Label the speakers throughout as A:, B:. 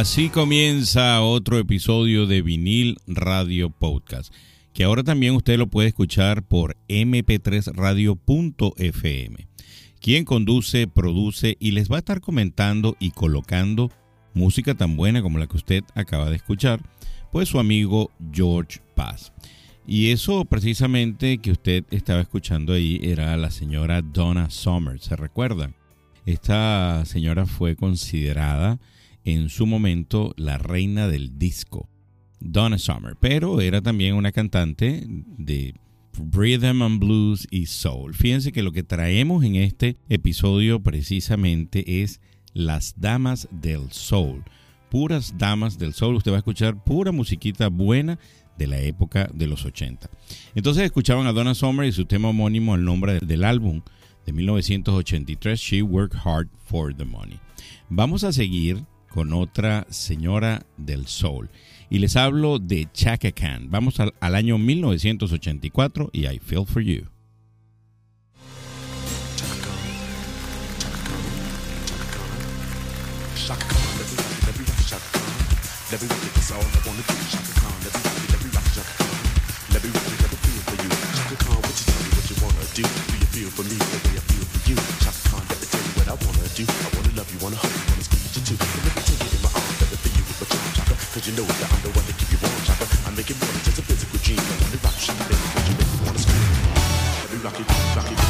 A: Así comienza otro episodio de Vinil Radio Podcast, que ahora también usted lo puede escuchar por mp3radio.fm. Quien conduce, produce y les va a estar comentando y colocando música tan buena como la que usted acaba de escuchar, pues su amigo George Paz. Y eso precisamente que usted estaba escuchando ahí era la señora Donna Summer, ¿se recuerdan? Esta señora fue considerada en su momento la reina del disco, Donna Summer, pero era también una cantante de rhythm and blues y soul. Fíjense que lo que traemos en este episodio precisamente es las damas del soul. Puras damas del soul. Usted va a escuchar pura musiquita buena de la época de los 80. Entonces escuchaban a Donna Summer y su tema homónimo al nombre del álbum de 1983, She Worked Hard for the Money. Vamos a seguir con otra señora del soul. Y les hablo de Chaka Khan. Vamos al, al año 1984 y I Feel For You.
B: For you. The feel for you? I wanna do. I wanna love you, wanna hug you, wanna squeeze you too. And let me take you in my arms, let me feel you with my charm, Shaka. Cause you know that I'm the one that keep you warm, Shaka. I make it more than just a physical dream. I wanna rock you, baby, cause you make me wanna scream. Let me rock it, rock it.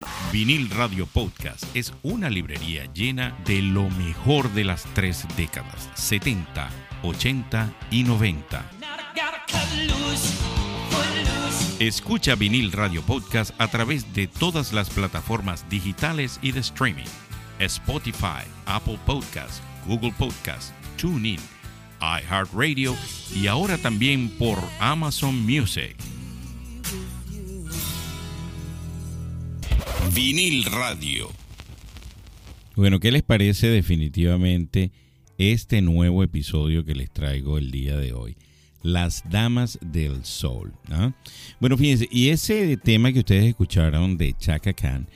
A: Vinil Radio Podcast es una librería llena de lo mejor de las tres décadas, 70, 80 y 90. Escucha Vinil Radio Podcast a través de todas las plataformas digitales y de streaming. Spotify, Apple Podcast, Google Podcast, TuneIn, iHeartRadio y ahora también por Amazon Music. Vinil Radio. Bueno, ¿qué les parece definitivamente este nuevo episodio que les traigo el día de hoy? Las Damas del Sol. ¿ah? Bueno, fíjense, y ese tema que ustedes escucharon de Chaka Khan,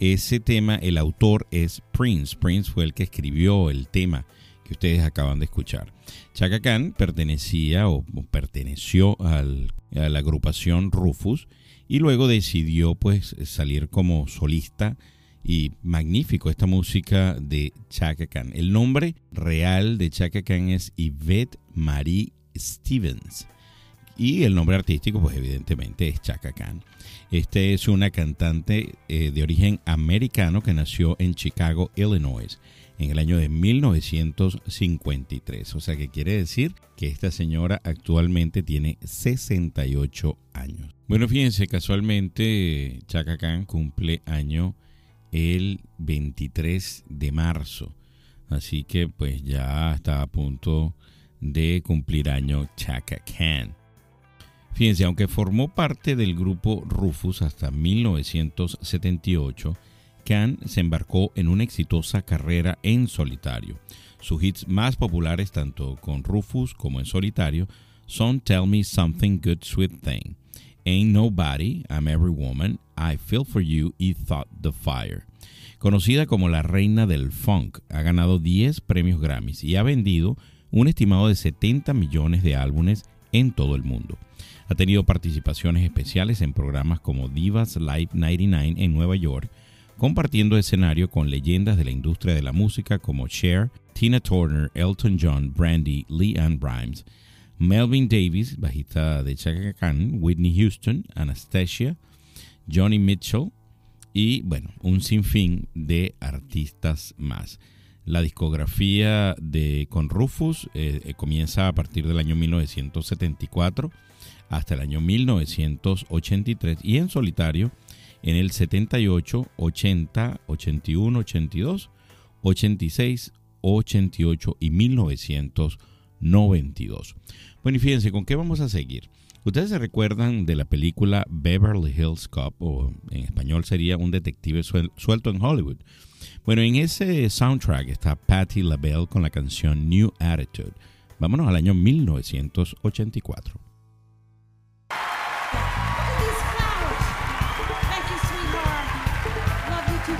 A: ese tema, el autor es Prince. Prince fue el que escribió el tema que ustedes acaban de escuchar. Chaka Khan pertenecía o, o perteneció al, a la agrupación Rufus y luego decidió pues salir como solista y magnífico esta música de Chaka Khan. El nombre real de Chaka Khan es Yvette Marie Stevens y el nombre artístico pues evidentemente es Chaka Khan. Este es una cantante eh, de origen americano que nació en Chicago, Illinois en el año de 1953. O sea que quiere decir que esta señora actualmente tiene 68 años. Bueno, fíjense, casualmente Chaka Khan cumple año el 23 de marzo. Así que pues ya está a punto de cumplir año Chaka Khan. Fíjense, aunque formó parte del grupo Rufus hasta 1978, Khan se embarcó en una exitosa carrera en solitario. Sus hits más populares, tanto con Rufus como en solitario, son Tell Me Something Good Sweet Thing, Ain't Nobody, I'm Every Woman, I Feel For You y Thought the Fire. Conocida como la reina del funk, ha ganado 10 premios Grammys y ha vendido un estimado de 70 millones de álbumes en todo el mundo. Ha tenido participaciones especiales en programas como Divas Live 99 en Nueva York, compartiendo escenario con leyendas de la industria de la música como Cher, Tina Turner, Elton John, Brandy, Lee Ann Rimes, Melvin Davis, bajista de Chaka Whitney Houston, Anastasia, Johnny Mitchell y bueno, un sinfín de artistas más. La discografía de con Rufus eh, comienza a partir del año 1974 hasta el año 1983 y en solitario en el 78, 80, 81, 82, 86, 88 y 1992. Bueno, y fíjense, ¿con qué vamos a seguir? Ustedes se recuerdan de la película Beverly Hills Cop, o en español sería Un detective suelto en Hollywood. Bueno, en ese soundtrack está Patti LaBelle con la canción New Attitude. Vámonos al año 1984.
C: All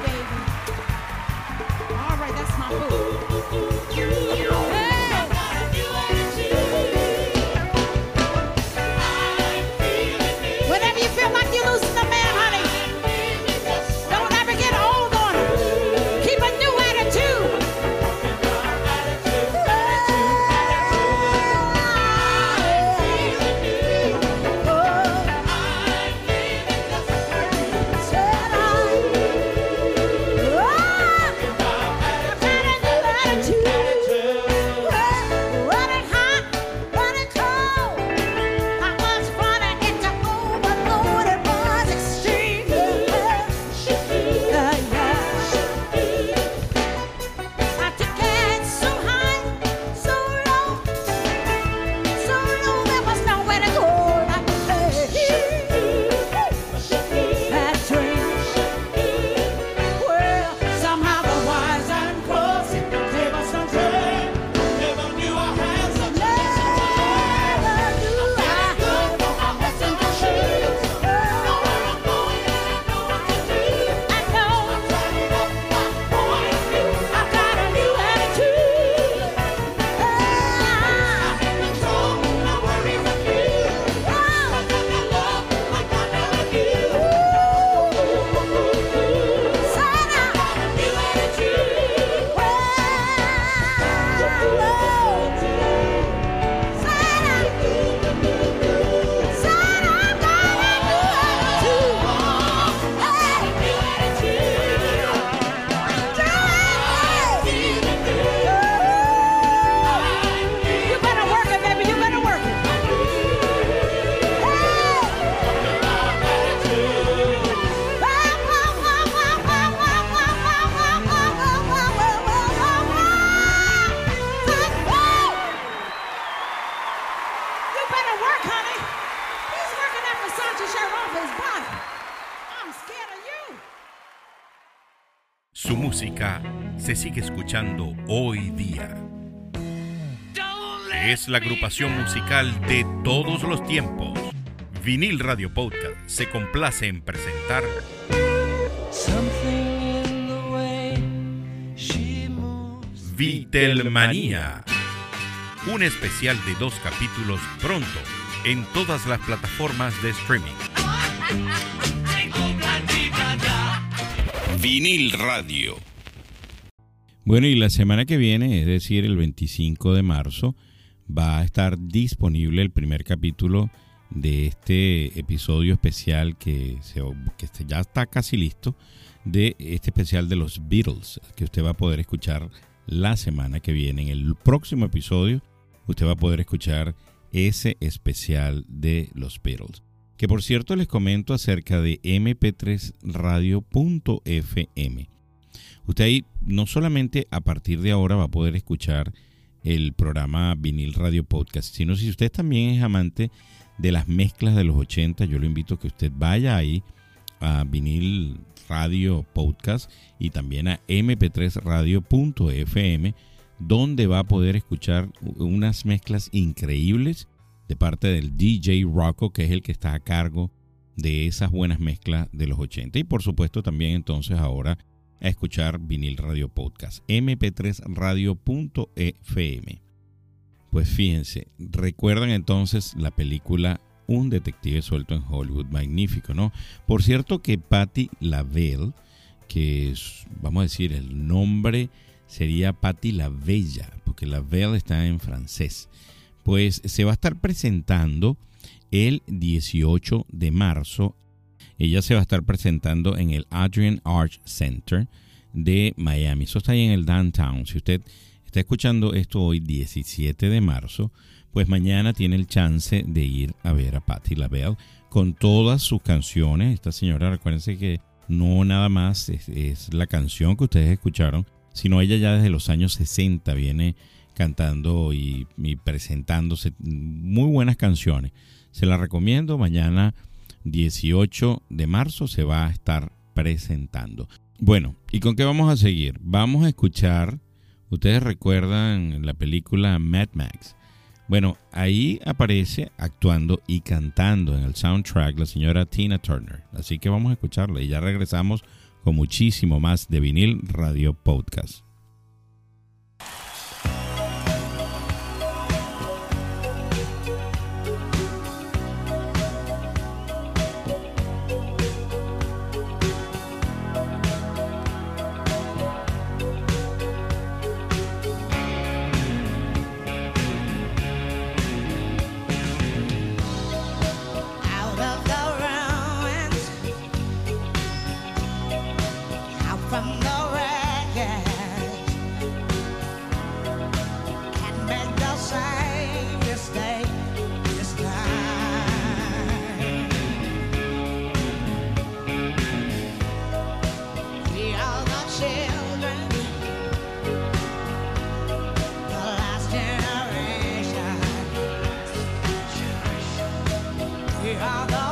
C: right, that's my boo.
A: Sigue escuchando hoy día. Es la agrupación musical de todos los tiempos. Vinil Radio Podcast se complace en presentar Vitelmanía. Un especial de dos capítulos pronto en todas las plataformas de streaming. Vinil Radio. Bueno, y la semana que viene, es decir, el 25 de marzo, va a estar disponible el primer capítulo de este episodio especial que, se, que ya está casi listo, de este especial de los Beatles, que usted va a poder escuchar la semana que viene. En el próximo episodio, usted va a poder escuchar ese especial de los Beatles. Que por cierto les comento acerca de mp3radio.fm. Usted ahí no solamente a partir de ahora va a poder escuchar el programa Vinil Radio Podcast, sino si usted también es amante de las mezclas de los 80, yo lo invito a que usted vaya ahí a Vinil Radio Podcast y también a mp3radio.fm, donde va a poder escuchar unas mezclas increíbles de parte del DJ Rocco, que es el que está a cargo de esas buenas mezclas de los 80. Y por supuesto también entonces ahora a escuchar Vinil Radio Podcast, mp3radio.fm. Pues fíjense, recuerdan entonces la película Un detective suelto en Hollywood, magnífico, ¿no? Por cierto que Patty LaBelle, que es, vamos a decir, el nombre sería Patty la Bella, porque la Belle está en francés, pues se va a estar presentando el 18 de marzo. Ella se va a estar presentando en el Adrian Arch Center de Miami. Eso está ahí en el downtown. Si usted está escuchando esto hoy, 17 de marzo, pues mañana tiene el chance de ir a ver a Patti LaBelle con todas sus canciones. Esta señora, recuérdense que no nada más es, la canción que ustedes escucharon, sino ella ya desde los años 60 viene cantando y, y presentándose muy buenas canciones. Se la recomiendo. Mañana 18 de marzo se va a estar presentando. Bueno, ¿y con qué vamos a seguir? Vamos a escuchar Ustedes recuerdan la película Mad Max. Bueno, ahí aparece actuando y cantando en el soundtrack la señora Tina Turner. Así que vamos a escucharla y ya regresamos con muchísimo más de vinil Radio Podcast.
C: I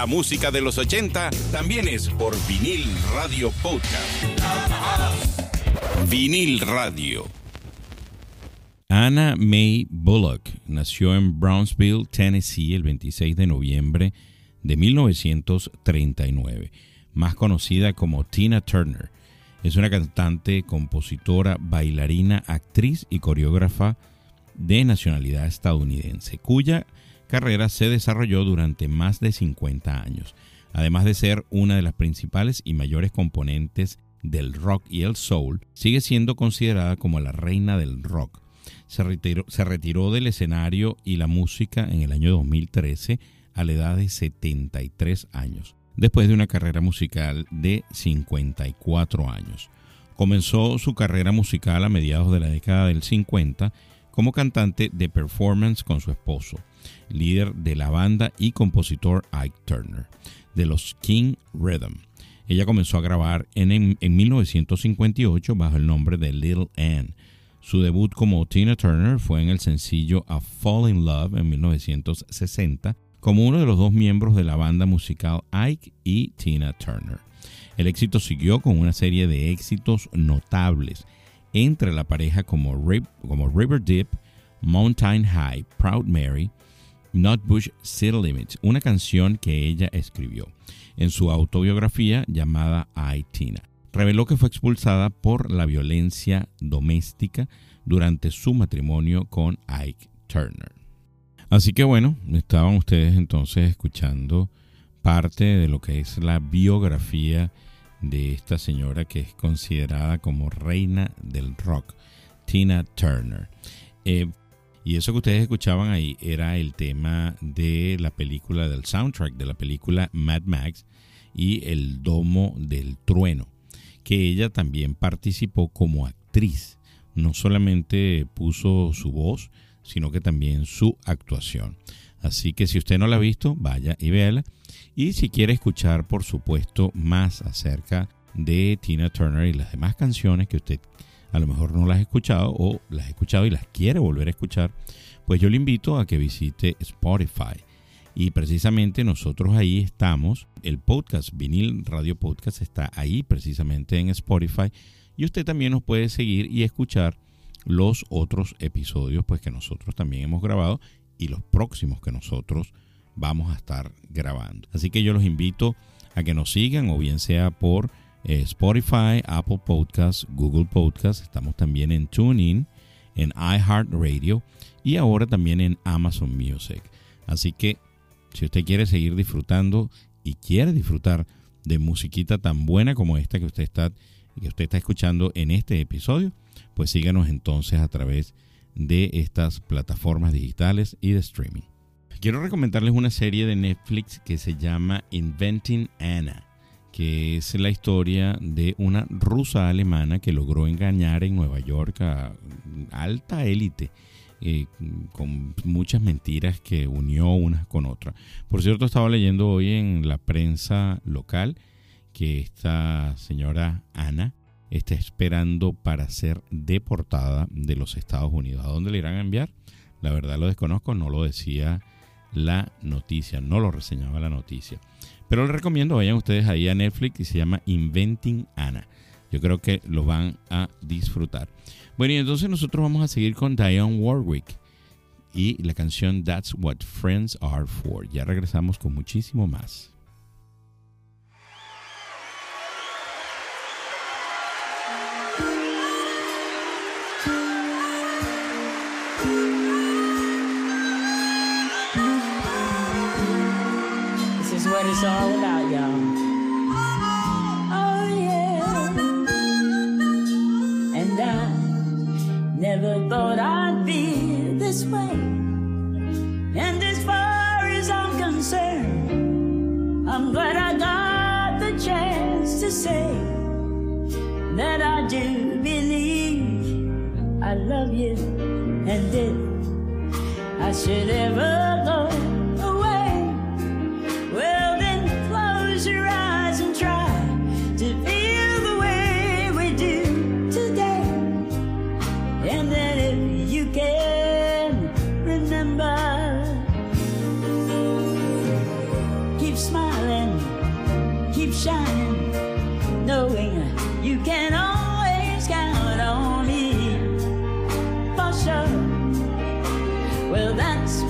A: La música de los 80 también es por vinil radio podcast. Vinil radio. Anna May Bullock nació en Brownsville, Tennessee, el 26 de noviembre de 1939, más conocida como Tina Turner. Es una cantante, compositora, bailarina, actriz y coreógrafa de nacionalidad estadounidense, cuya carrera se desarrolló durante más de 50 años, además de ser una de las principales y mayores componentes del rock y el soul, sigue siendo considerada como la reina del rock. Se retiró, del escenario y la música en el año 2013 a la edad de 73 años, después de una carrera musical de 54 años. Comenzó su carrera musical a mediados de la década del 50 como cantante de performance con su esposo, líder de la banda y compositor Ike Turner, de los King Rhythm. Ella comenzó a grabar en, en 1958 bajo el nombre de Little Ann. Su debut como Tina Turner fue en el sencillo A Fall in Love en 1960 como uno de los dos miembros de la banda musical Ike y Tina Turner. El éxito siguió con una serie de éxitos notables entre la pareja como, como River Deep, Mountain High, Proud Mary, Not Bush City Limits, una canción que ella escribió en su autobiografía llamada I Tina. Reveló que fue expulsada por la violencia doméstica durante su matrimonio con Ike Turner. Así que bueno, estaban ustedes entonces escuchando parte de lo que es la biografía de esta señora que es considerada como reina del rock, Tina Turner. Eh, y eso que ustedes escuchaban ahí era el tema de la película, del soundtrack de la película Mad Max y El Domo del Trueno, que ella también participó como actriz. No solamente puso su voz, sino que también su actuación. Así que si usted no la ha visto, vaya y véala. Y si quiere escuchar, por supuesto, más acerca de Tina Turner y las demás canciones que usted a lo mejor no las ha escuchado o las ha escuchado y las quiere volver a escuchar, pues yo le invito a que visite Spotify. Y precisamente nosotros ahí estamos, el podcast, vinil radio podcast está ahí precisamente en Spotify y usted también nos puede seguir y escuchar los otros episodios pues que nosotros también hemos grabado y los próximos que nosotros vamos a estar grabando. Así que yo los invito a que nos sigan o bien sea por Spotify, Apple Podcasts, Google Podcasts, estamos también en TuneIn, en iHeartRadio y ahora también en Amazon Music. Así que si usted quiere seguir disfrutando y quiere disfrutar de musiquita tan buena como esta que usted está que usted está escuchando en este episodio, pues síganos entonces a través de estas plataformas digitales y de streaming. Quiero recomendarles una serie de Netflix que se llama Inventing Anna, que es la historia de una rusa alemana que logró engañar en Nueva York a alta élite. Eh, con muchas mentiras que unió unas con otras. Por cierto, estaba leyendo hoy en la prensa local que esta señora Ana está esperando para ser deportada de los Estados Unidos. ¿A dónde le irán a enviar? La verdad lo desconozco, no lo decía la noticia, no lo reseñaba la noticia. Pero les recomiendo, vayan ustedes ahí a Netflix y se llama Inventing Anna. Yo creo que lo van a disfrutar. Bueno, y entonces nosotros vamos a seguir con Diane Warwick y la canción That's What Friends Are For. Ya regresamos con muchísimo más.
C: I love you. And if I should ever go
D: balance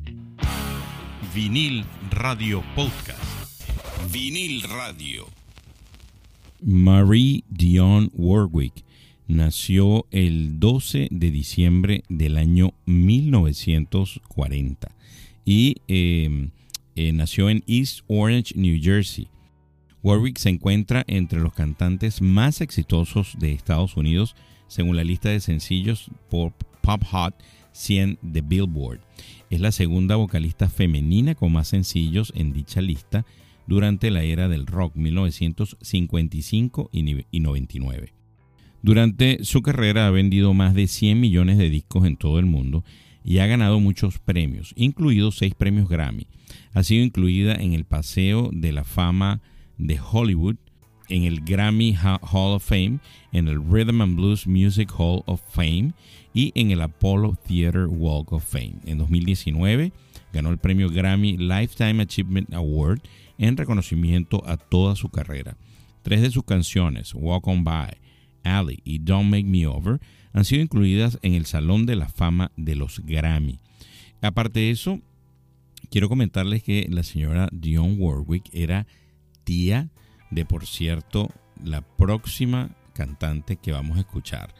D: Vinil Radio Podcast. Vinil Radio.
A: Marie Dion Warwick nació el 12 de diciembre del año 1940 y em, eh, nació en East Orange, New Jersey. Warwick se encuentra entre los cantantes más exitosos de Estados Unidos según la lista de sencillos Pop, Pop Hot 100 de Billboard. Es la segunda vocalista femenina con más sencillos en dicha lista durante la era del rock 1955 y 99. Durante su carrera ha vendido más de 100 millones de discos en todo el mundo y ha ganado muchos premios, incluidos seis premios Grammy. Ha sido incluida en el Paseo de la Fama de Hollywood, en el Grammy Hall of Fame, en el Rhythm and Blues Music Hall of Fame y en el Apollo Theater Walk of Fame. En 2019 ganó el premio Grammy Lifetime Achievement Award en reconocimiento a toda su carrera. Tres de sus canciones, Walk On By, Alley y Don't Make Me Over, han sido incluidas en el Salón de la Fama de los Grammy. Aparte de eso, quiero comentarles que la señora Dionne Warwick era tía de, por cierto, la próxima cantante que vamos a escuchar.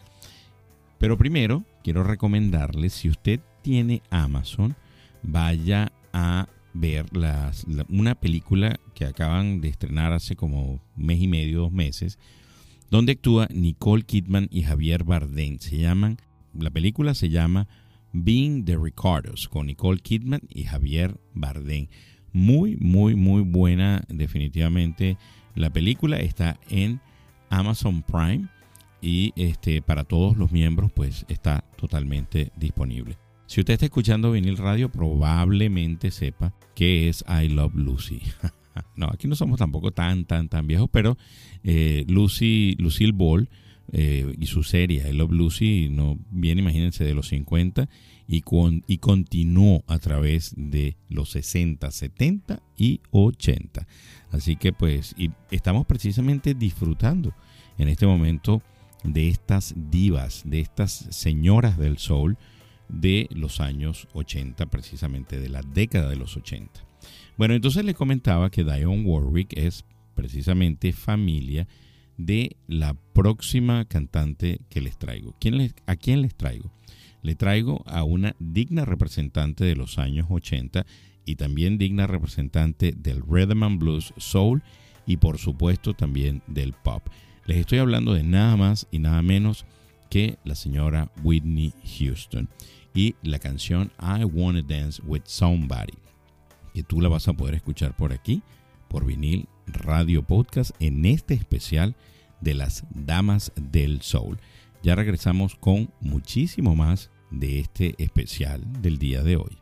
A: Pero primero quiero recomendarles, si usted tiene Amazon, vaya a ver una película que acaban de estrenar hace como mes y medio, dos meses, donde actúa Nicole Kidman y Javier Bardem. Se llaman, la película se llama Being the Ricardos, con Nicole Kidman y Javier Bardem. Muy, muy, muy buena, definitivamente. La película está en Amazon Prime y este, para todos los miembros, pues está totalmente disponible. Si usted está escuchando Vinil Radio, probablemente sepa que es I Love Lucy. no, aquí no somos tampoco tan, tan, tan viejos, pero eh, Lucy, Lucille Ball eh, y su serie I Love Lucy, no bien imagínense, de los 50 y, con, y continuó a través de los 60, 70 y 80. Así que pues y estamos precisamente disfrutando en este momento de estas divas, de estas señoras del soul de los años 80, precisamente de la década de los 80. Bueno, entonces les comentaba que Dionne Warwick es precisamente familia de la próxima cantante que les traigo. ¿Quién les- ¿A quién les traigo? Le traigo a una digna representante de los años 80 y también digna representante del rhythm and blues, soul y por supuesto también del pop. Les estoy hablando de nada más y nada menos que la señora Whitney Houston y la canción I Wanna Dance with Somebody, que tú la vas a poder escuchar por aquí, por vinil Radio Podcast, en este especial de las Damas del Soul. Ya regresamos con muchísimo más de este especial del día de hoy.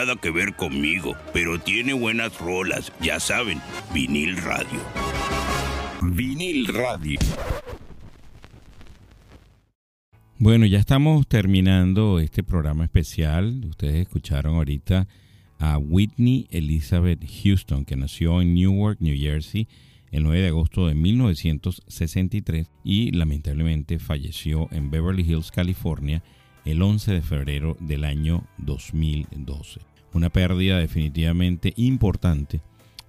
E: Nada que ver conmigo, pero tiene buenas rolas, ya saben, vinil radio. Vinil radio.
A: Bueno, ya estamos terminando este programa especial. Ustedes escucharon ahorita a Whitney Elizabeth Houston, que nació en Newark, New Jersey, el 9 de agosto de 1963 y lamentablemente falleció en Beverly Hills, California, el 11 de febrero del año 2012. Una pérdida definitivamente importante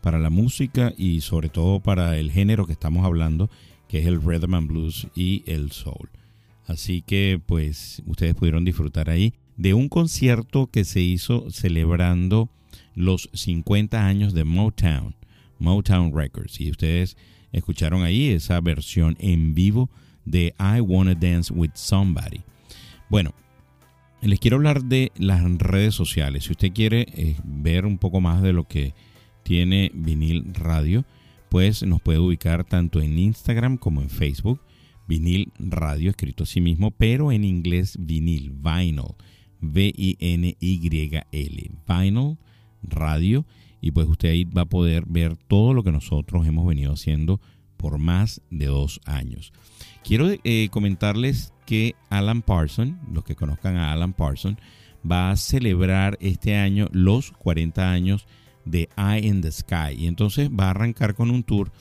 A: para la música y sobre todo para el género que estamos hablando, que es el rhythm and blues y el soul. Así que pues ustedes pudieron disfrutar ahí de un concierto que se hizo celebrando los 50 años de Motown, Motown Records. Y ustedes escucharon ahí esa versión en vivo de I Wanna Dance with Somebody. Bueno, les quiero hablar de las redes sociales. Si usted quiere eh, ver un poco más de lo que tiene vinil radio, pues nos puede ubicar tanto en Instagram como en Facebook. Vinil radio, escrito así mismo, pero en inglés vinil, vinyl, V-I-N-Y-L, vinyl radio. Y pues usted ahí va a poder ver todo lo que nosotros hemos venido haciendo por más de dos años. Quiero eh, comentarles que Alan Parson, los que conozcan a Alan Parson, va a celebrar este año los 40 años de Eye in the Sky. Y entonces va a arrancar con un tour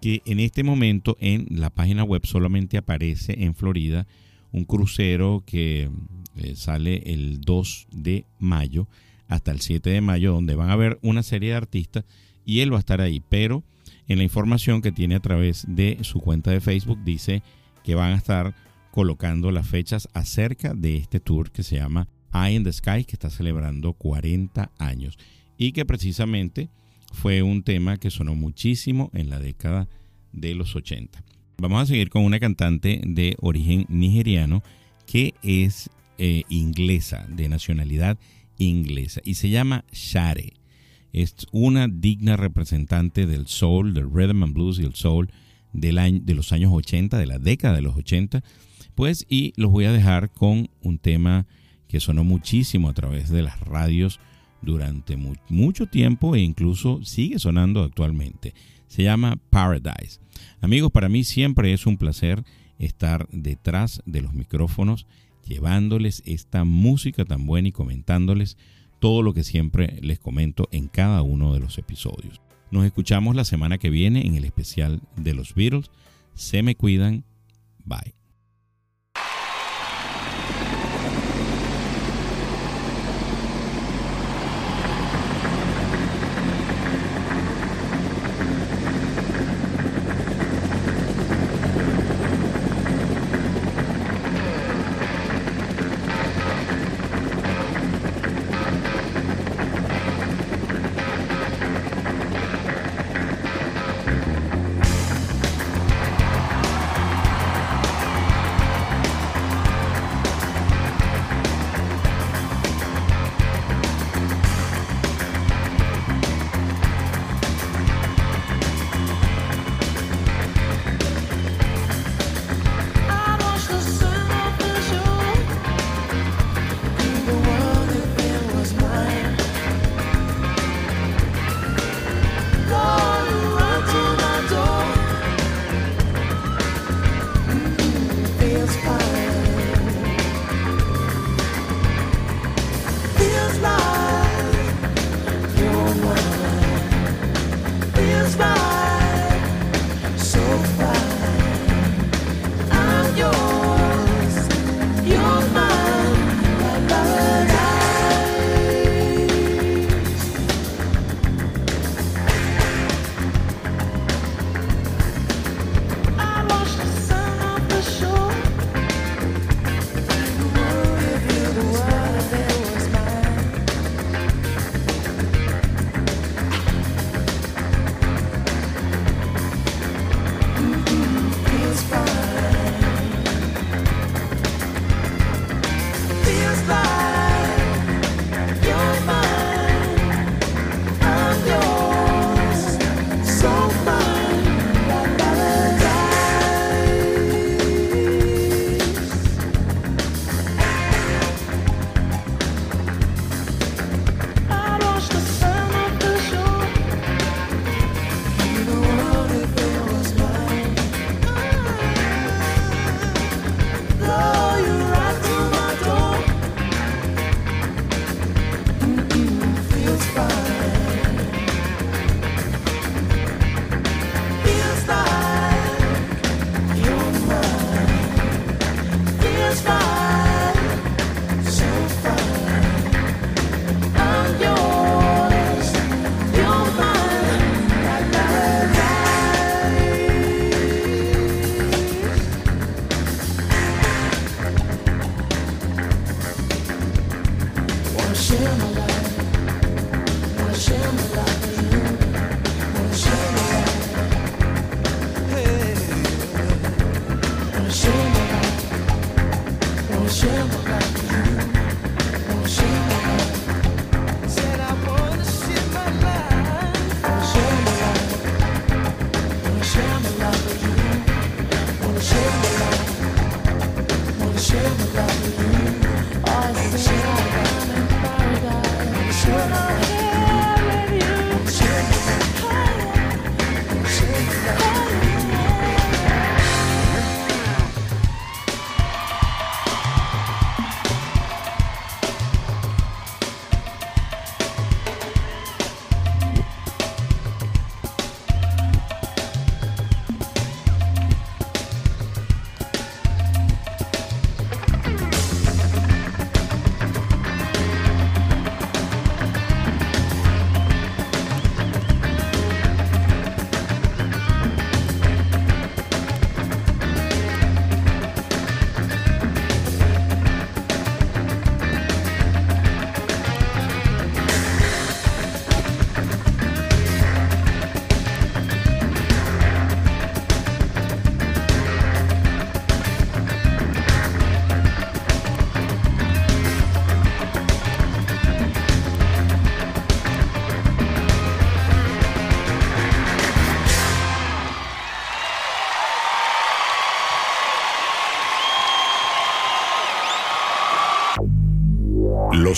A: que en este momento en la página web solamente aparece en Florida un crucero que eh, sale el 2 de mayo hasta el 7 de mayo, donde van a ver una serie de artistas y él va a estar ahí. Pero en la información que tiene a través de su cuenta de Facebook dice que van a estar colocando las fechas acerca de este tour que se llama Eye in the Sky, que está celebrando 40 años y que precisamente fue un tema que sonó muchísimo en la década de los 80. Vamos a seguir con una cantante de origen nigeriano que es eh, inglesa, de nacionalidad inglesa, y se llama Share. Es una digna representante del soul, del rhythm and blues y el soul del año, de los años 80, de la década de los 80. Pues, y los voy a dejar con un tema que sonó muchísimo a través de las radios durante mucho tiempo e incluso sigue sonando actualmente. Se llama Paradise. Amigos, para mí siempre es un placer estar detrás de los micrófonos llevándoles esta música tan buena y comentándoles todo lo que siempre les comento en cada uno de los episodios. Nos escuchamos la semana que viene en el especial de los Beatles. Se me cuidan. Bye.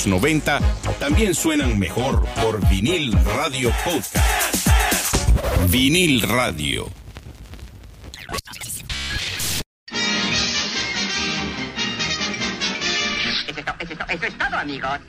A: Los 90 también suenan mejor por vinil radio podcast. Vinil radio.
F: Eso es todo, amigos.